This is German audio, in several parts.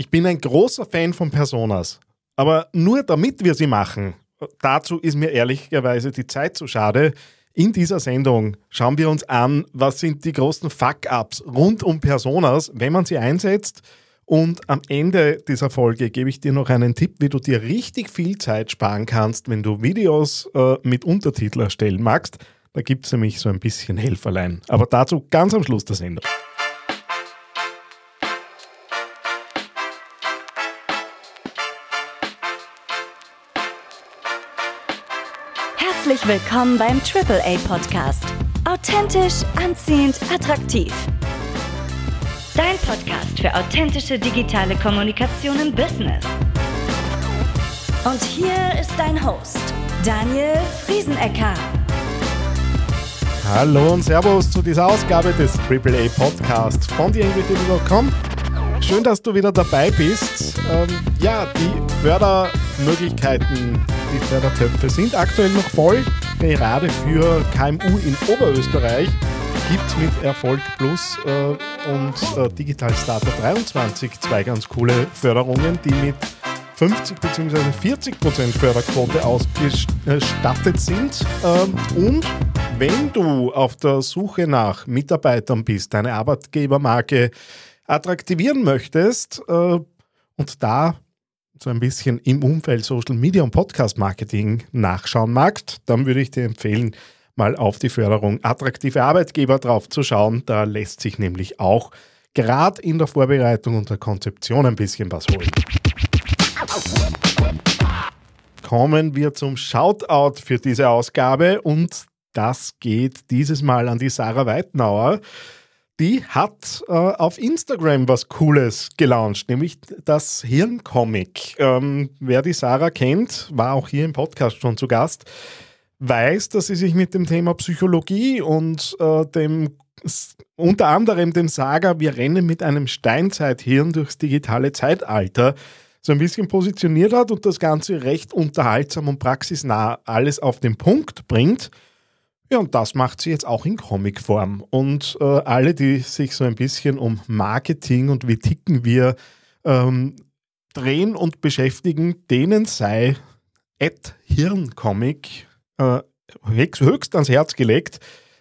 Ich bin ein großer Fan von Personas, aber nur damit wir sie machen, dazu ist mir ehrlicherweise die Zeit zu schade. In dieser Sendung schauen wir uns an, was sind die großen Fuck-ups rund um Personas, wenn man sie einsetzt. Und am Ende dieser Folge gebe ich dir noch einen Tipp, wie du dir richtig viel Zeit sparen kannst, wenn du Videos äh, mit Untertitel erstellen magst. Da gibt es nämlich so ein bisschen Helferlein. Aber dazu ganz am Schluss der Sendung. Herzlich willkommen beim AAA Podcast. Authentisch, anziehend, attraktiv. Dein Podcast für authentische digitale Kommunikation im Business. Und hier ist dein Host, Daniel Friesenecker. Hallo und Servus zu dieser Ausgabe des AAA Podcasts von TheAngryTable.com. Schön, dass du wieder dabei bist. Ähm, ja, die Fördermöglichkeiten, die Fördertöpfe sind aktuell noch voll. Gerade für KMU in Oberösterreich gibt es mit Erfolg Plus äh, und äh, Digital Starter 23 zwei ganz coole Förderungen, die mit 50 bzw. 40 Prozent Förderquote ausgestattet sind. Ähm, und wenn du auf der Suche nach Mitarbeitern bist, deine Arbeitgebermarke attraktivieren möchtest äh, und da so ein bisschen im Umfeld Social Media und Podcast Marketing nachschauen magst, dann würde ich dir empfehlen, mal auf die Förderung attraktive Arbeitgeber drauf zu schauen. Da lässt sich nämlich auch gerade in der Vorbereitung und der Konzeption ein bisschen was holen. Kommen wir zum Shoutout für diese Ausgabe und das geht dieses Mal an die Sarah Weitnauer. Die hat äh, auf Instagram was Cooles gelauncht, nämlich das Hirncomic. Ähm, wer die Sarah kennt, war auch hier im Podcast schon zu Gast, weiß, dass sie sich mit dem Thema Psychologie und äh, dem unter anderem dem Saga Wir rennen mit einem Steinzeithirn durchs digitale Zeitalter so ein bisschen positioniert hat und das Ganze recht unterhaltsam und praxisnah alles auf den Punkt bringt. Ja, und das macht sie jetzt auch in Comicform. Und äh, alle, die sich so ein bisschen um Marketing und wie ticken wir ähm, drehen und beschäftigen, denen sei Ed Hirncomic äh, höchst ans Herz gelegt.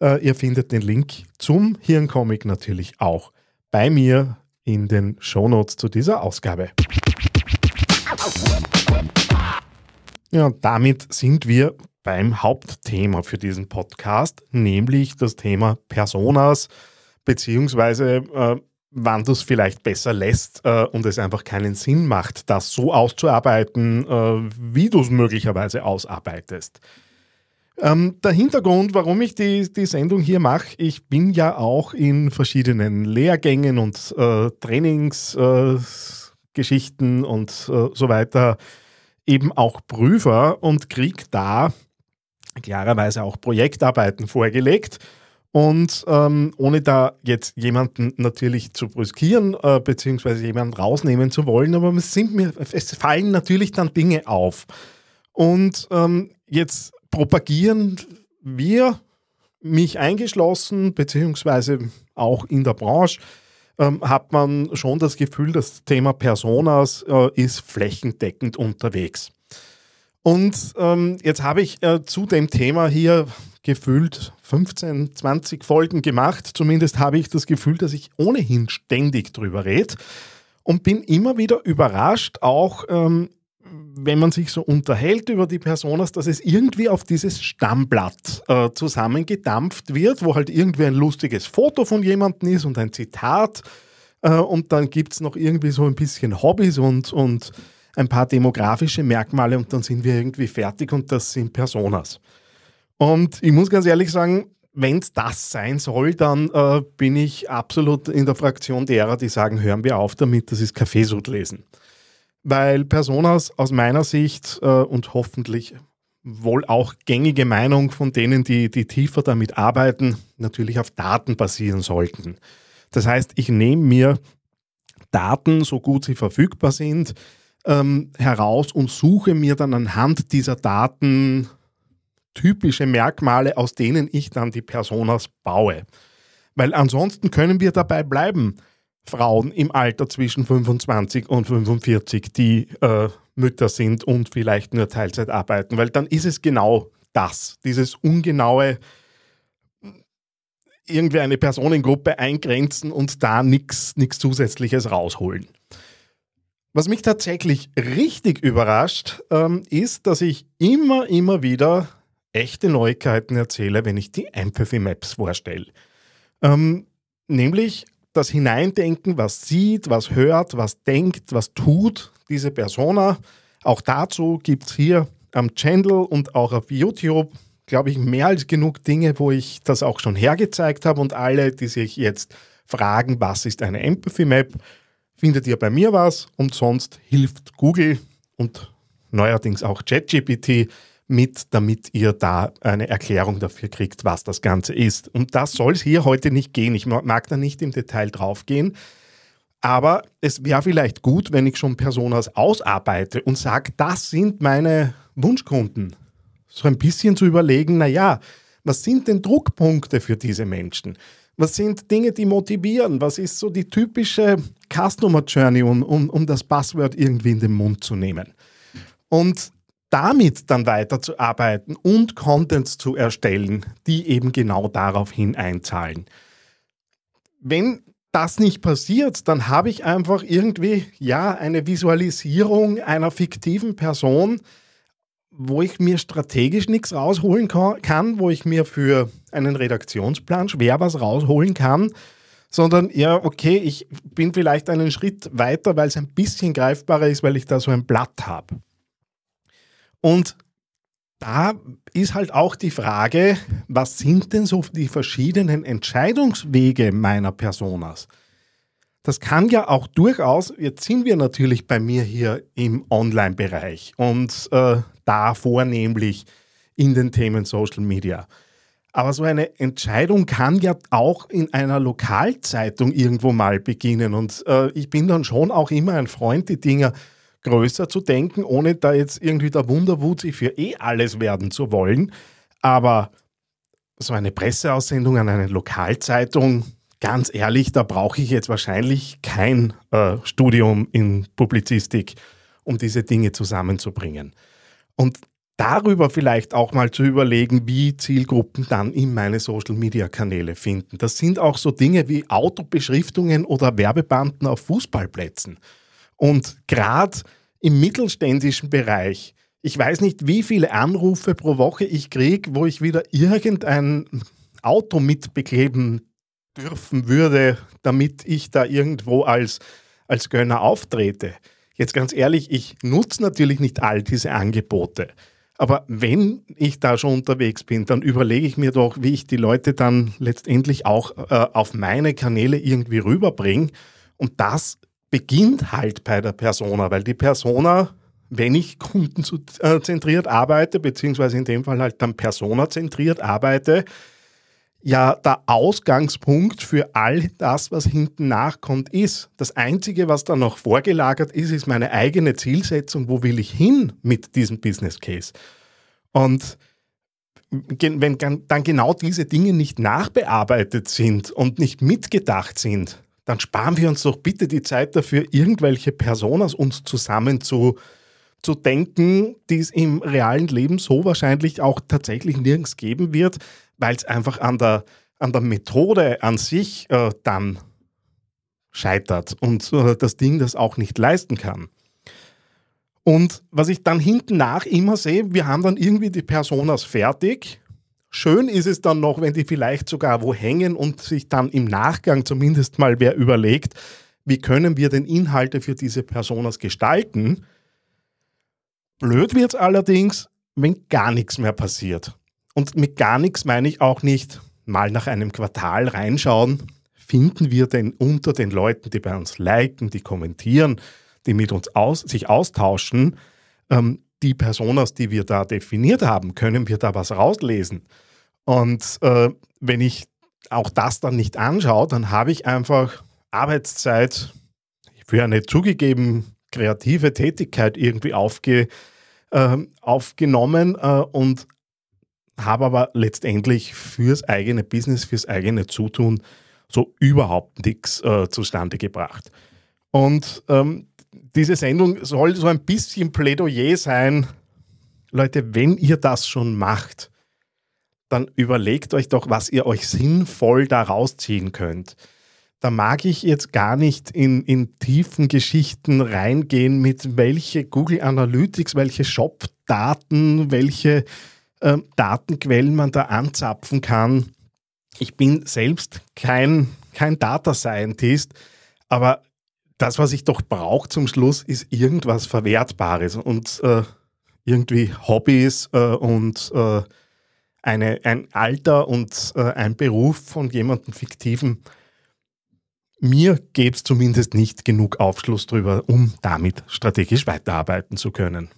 Äh, ihr findet den Link zum Hirncomic natürlich auch bei mir in den Shownotes zu dieser Ausgabe. Ja, und damit sind wir beim Hauptthema für diesen Podcast, nämlich das Thema Personas, beziehungsweise äh, wann du es vielleicht besser lässt äh, und es einfach keinen Sinn macht, das so auszuarbeiten, äh, wie du es möglicherweise ausarbeitest. Ähm, der Hintergrund, warum ich die, die Sendung hier mache, ich bin ja auch in verschiedenen Lehrgängen und äh, Trainingsgeschichten und äh, so weiter eben auch Prüfer und kriege da klarerweise auch Projektarbeiten vorgelegt. Und ähm, ohne da jetzt jemanden natürlich zu brüskieren, äh, beziehungsweise jemanden rausnehmen zu wollen, aber es, sind mir, es fallen natürlich dann Dinge auf. Und ähm, jetzt propagieren wir, mich eingeschlossen, beziehungsweise auch in der Branche, ähm, hat man schon das Gefühl, das Thema Personas äh, ist flächendeckend unterwegs. Und ähm, jetzt habe ich äh, zu dem Thema hier gefühlt 15, 20 Folgen gemacht. Zumindest habe ich das Gefühl, dass ich ohnehin ständig drüber rede und bin immer wieder überrascht, auch ähm, wenn man sich so unterhält über die Personas, dass es irgendwie auf dieses Stammblatt äh, zusammengedampft wird, wo halt irgendwie ein lustiges Foto von jemandem ist und ein Zitat. Äh, und dann gibt es noch irgendwie so ein bisschen Hobbys und, und ein paar demografische Merkmale und dann sind wir irgendwie fertig und das sind Personas. Und ich muss ganz ehrlich sagen, wenn es das sein soll, dann äh, bin ich absolut in der Fraktion derer, die sagen, hören wir auf damit, das ist Kaffeesud lesen. Weil Personas aus meiner Sicht äh, und hoffentlich wohl auch gängige Meinung von denen, die, die tiefer damit arbeiten, natürlich auf Daten basieren sollten. Das heißt, ich nehme mir Daten, so gut sie verfügbar sind, ähm, heraus und suche mir dann anhand dieser Daten typische Merkmale, aus denen ich dann die Personas baue. Weil ansonsten können wir dabei bleiben. Frauen im Alter zwischen 25 und 45, die äh, Mütter sind und vielleicht nur Teilzeit arbeiten, weil dann ist es genau das, dieses ungenaue irgendwie eine Personengruppe eingrenzen und da nichts Zusätzliches rausholen. Was mich tatsächlich richtig überrascht, ähm, ist, dass ich immer, immer wieder echte Neuigkeiten erzähle, wenn ich die Empathy Maps vorstelle. Ähm, nämlich das Hineindenken, was sieht, was hört, was denkt, was tut diese Persona. Auch dazu gibt es hier am Channel und auch auf YouTube, glaube ich, mehr als genug Dinge, wo ich das auch schon hergezeigt habe. Und alle, die sich jetzt fragen, was ist eine Empathy Map, findet ihr bei mir was und sonst hilft Google und neuerdings auch ChatGPT mit, damit ihr da eine Erklärung dafür kriegt, was das Ganze ist. Und das soll es hier heute nicht gehen. Ich mag da nicht im Detail drauf gehen. Aber es wäre vielleicht gut, wenn ich schon Personas ausarbeite und sage, das sind meine Wunschkunden. So ein bisschen zu überlegen, naja, was sind denn Druckpunkte für diese Menschen? Was sind Dinge, die motivieren? Was ist so die typische Customer Journey, um, um, um das Passwort irgendwie in den Mund zu nehmen? Und damit dann weiterzuarbeiten und Contents zu erstellen, die eben genau daraufhin einzahlen. Wenn das nicht passiert, dann habe ich einfach irgendwie ja eine Visualisierung einer fiktiven Person, wo ich mir strategisch nichts rausholen kann, wo ich mir für einen Redaktionsplan schwer was rausholen kann, sondern ja, okay, ich bin vielleicht einen Schritt weiter, weil es ein bisschen greifbarer ist, weil ich da so ein Blatt habe. Und da ist halt auch die Frage, was sind denn so die verschiedenen Entscheidungswege meiner Personas? Das kann ja auch durchaus, jetzt sind wir natürlich bei mir hier im Online-Bereich und äh, da vornehmlich in den Themen Social Media. Aber so eine Entscheidung kann ja auch in einer Lokalzeitung irgendwo mal beginnen. Und äh, ich bin dann schon auch immer ein Freund, die Dinge größer zu denken, ohne da jetzt irgendwie der Wunderwut sich für eh alles werden zu wollen. Aber so eine Presseaussendung an eine Lokalzeitung, ganz ehrlich, da brauche ich jetzt wahrscheinlich kein äh, Studium in Publizistik, um diese Dinge zusammenzubringen. Und darüber vielleicht auch mal zu überlegen, wie Zielgruppen dann in meine Social-Media-Kanäle finden. Das sind auch so Dinge wie Autobeschriftungen oder Werbebanden auf Fußballplätzen. Und gerade im mittelständischen Bereich, ich weiß nicht, wie viele Anrufe pro Woche ich kriege, wo ich wieder irgendein Auto mitbekleben dürfen würde, damit ich da irgendwo als, als Gönner auftrete. Jetzt ganz ehrlich, ich nutze natürlich nicht all diese Angebote. Aber wenn ich da schon unterwegs bin, dann überlege ich mir doch, wie ich die Leute dann letztendlich auch äh, auf meine Kanäle irgendwie rüberbringe. Und das beginnt halt bei der Persona, weil die Persona, wenn ich kundenzentriert arbeite, beziehungsweise in dem Fall halt dann personazentriert arbeite, ja der Ausgangspunkt für all das, was hinten nachkommt, ist. Das Einzige, was da noch vorgelagert ist, ist meine eigene Zielsetzung, wo will ich hin mit diesem Business Case. Und wenn dann genau diese Dinge nicht nachbearbeitet sind und nicht mitgedacht sind, dann sparen wir uns doch bitte die Zeit dafür, irgendwelche Personas uns zusammen zu, zu denken, die es im realen Leben so wahrscheinlich auch tatsächlich nirgends geben wird, weil es einfach an der, an der Methode an sich äh, dann scheitert und äh, das Ding das auch nicht leisten kann. Und was ich dann hinten nach immer sehe, wir haben dann irgendwie die Personas fertig Schön ist es dann noch, wenn die vielleicht sogar wo hängen und sich dann im Nachgang zumindest mal wer überlegt, wie können wir denn Inhalte für diese Personas gestalten. Blöd wird es allerdings, wenn gar nichts mehr passiert. Und mit gar nichts meine ich auch nicht mal nach einem Quartal reinschauen, finden wir denn unter den Leuten, die bei uns liken, die kommentieren, die mit uns aus, sich austauschen, ähm, die Personas, die wir da definiert haben, können wir da was rauslesen. Und äh, wenn ich auch das dann nicht anschaue, dann habe ich einfach Arbeitszeit für eine zugegeben kreative Tätigkeit irgendwie aufge, äh, aufgenommen äh, und habe aber letztendlich fürs eigene Business, fürs eigene Zutun so überhaupt nichts äh, zustande gebracht. Und ähm, diese Sendung soll so ein bisschen Plädoyer sein. Leute, wenn ihr das schon macht, dann überlegt euch doch, was ihr euch sinnvoll daraus ziehen könnt. Da mag ich jetzt gar nicht in, in tiefen Geschichten reingehen, mit welche Google Analytics, welche Shop-Daten, welche äh, Datenquellen man da anzapfen kann. Ich bin selbst kein, kein Data Scientist, aber das, was ich doch brauche zum Schluss, ist irgendwas Verwertbares und äh, irgendwie Hobbys äh, und äh, eine, ein Alter und äh, ein Beruf von jemandem fiktiven. Mir gäbe es zumindest nicht genug Aufschluss darüber, um damit strategisch weiterarbeiten zu können.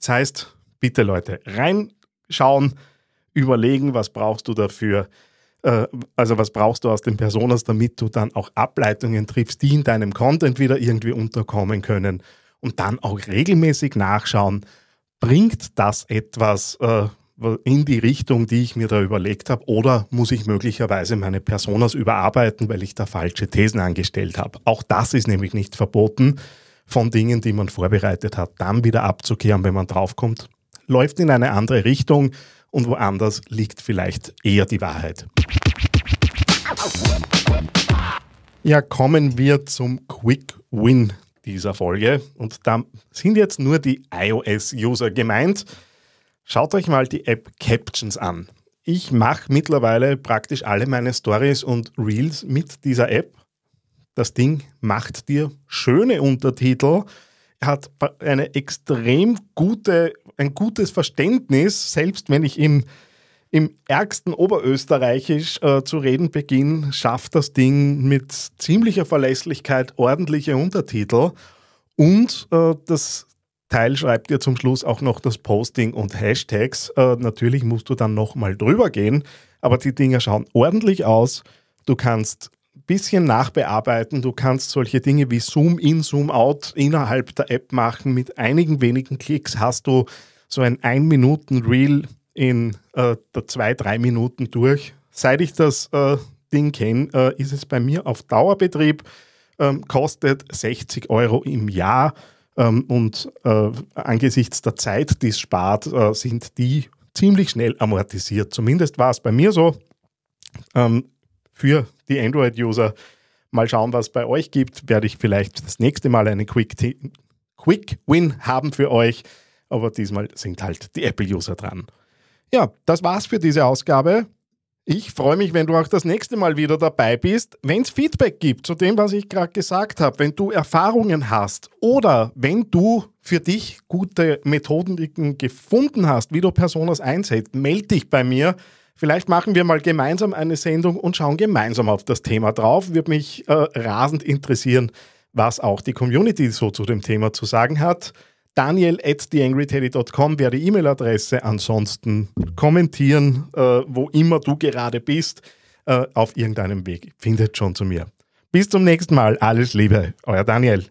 Das heißt, bitte Leute, reinschauen, überlegen, was brauchst du dafür, äh, also was brauchst du aus den Personas, damit du dann auch Ableitungen triffst, die in deinem Content wieder irgendwie unterkommen können und dann auch regelmäßig nachschauen, bringt das etwas äh, in die Richtung, die ich mir da überlegt habe, oder muss ich möglicherweise meine Personas überarbeiten, weil ich da falsche Thesen angestellt habe. Auch das ist nämlich nicht verboten, von Dingen, die man vorbereitet hat, dann wieder abzukehren, wenn man draufkommt, läuft in eine andere Richtung und woanders liegt vielleicht eher die Wahrheit. Ja, kommen wir zum Quick Win dieser Folge. Und da sind jetzt nur die iOS-User gemeint. Schaut euch mal die App Captions an. Ich mache mittlerweile praktisch alle meine Stories und Reels mit dieser App. Das Ding macht dir schöne Untertitel, hat eine extrem gute ein gutes Verständnis, selbst wenn ich im, im ärgsten Oberösterreichisch äh, zu reden beginne, schafft das Ding mit ziemlicher Verlässlichkeit ordentliche Untertitel und äh, das Teil schreibt dir zum Schluss auch noch das Posting und Hashtags. Äh, natürlich musst du dann nochmal drüber gehen, aber die Dinger schauen ordentlich aus. Du kannst bisschen nachbearbeiten. Du kannst solche Dinge wie Zoom in, Zoom out innerhalb der App machen. Mit einigen wenigen Klicks hast du so ein 1-Minuten-Reel in äh, der 2-3 Minuten durch. Seit ich das äh, Ding kenne, äh, ist es bei mir auf Dauerbetrieb, ähm, kostet 60 Euro im Jahr ähm, und äh, angesichts der Zeit, die es spart, äh, sind die ziemlich schnell amortisiert. Zumindest war es bei mir so. Ähm, für die Android-User. Mal schauen, was es bei euch gibt. Werde ich vielleicht das nächste Mal eine Quick, Quick Win haben für euch. Aber diesmal sind halt die Apple-User dran. Ja, das war's für diese Ausgabe. Ich freue mich, wenn du auch das nächste Mal wieder dabei bist. Wenn es Feedback gibt zu dem, was ich gerade gesagt habe, wenn du Erfahrungen hast oder wenn du für dich gute Methoden gefunden hast, wie du Personas einsetzt, melde dich bei mir. Vielleicht machen wir mal gemeinsam eine Sendung und schauen gemeinsam auf das Thema drauf. Würde mich äh, rasend interessieren, was auch die Community so zu dem Thema zu sagen hat. Daniel at theangryteddy.com wäre die E-Mail-Adresse. Ansonsten kommentieren, äh, wo immer du gerade bist, äh, auf irgendeinem Weg. Findet schon zu mir. Bis zum nächsten Mal. Alles Liebe. Euer Daniel.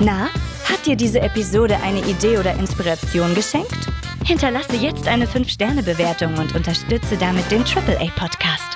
Na, hat dir diese Episode eine Idee oder Inspiration geschenkt? Hinterlasse jetzt eine 5-Sterne-Bewertung und unterstütze damit den AAA-Podcast.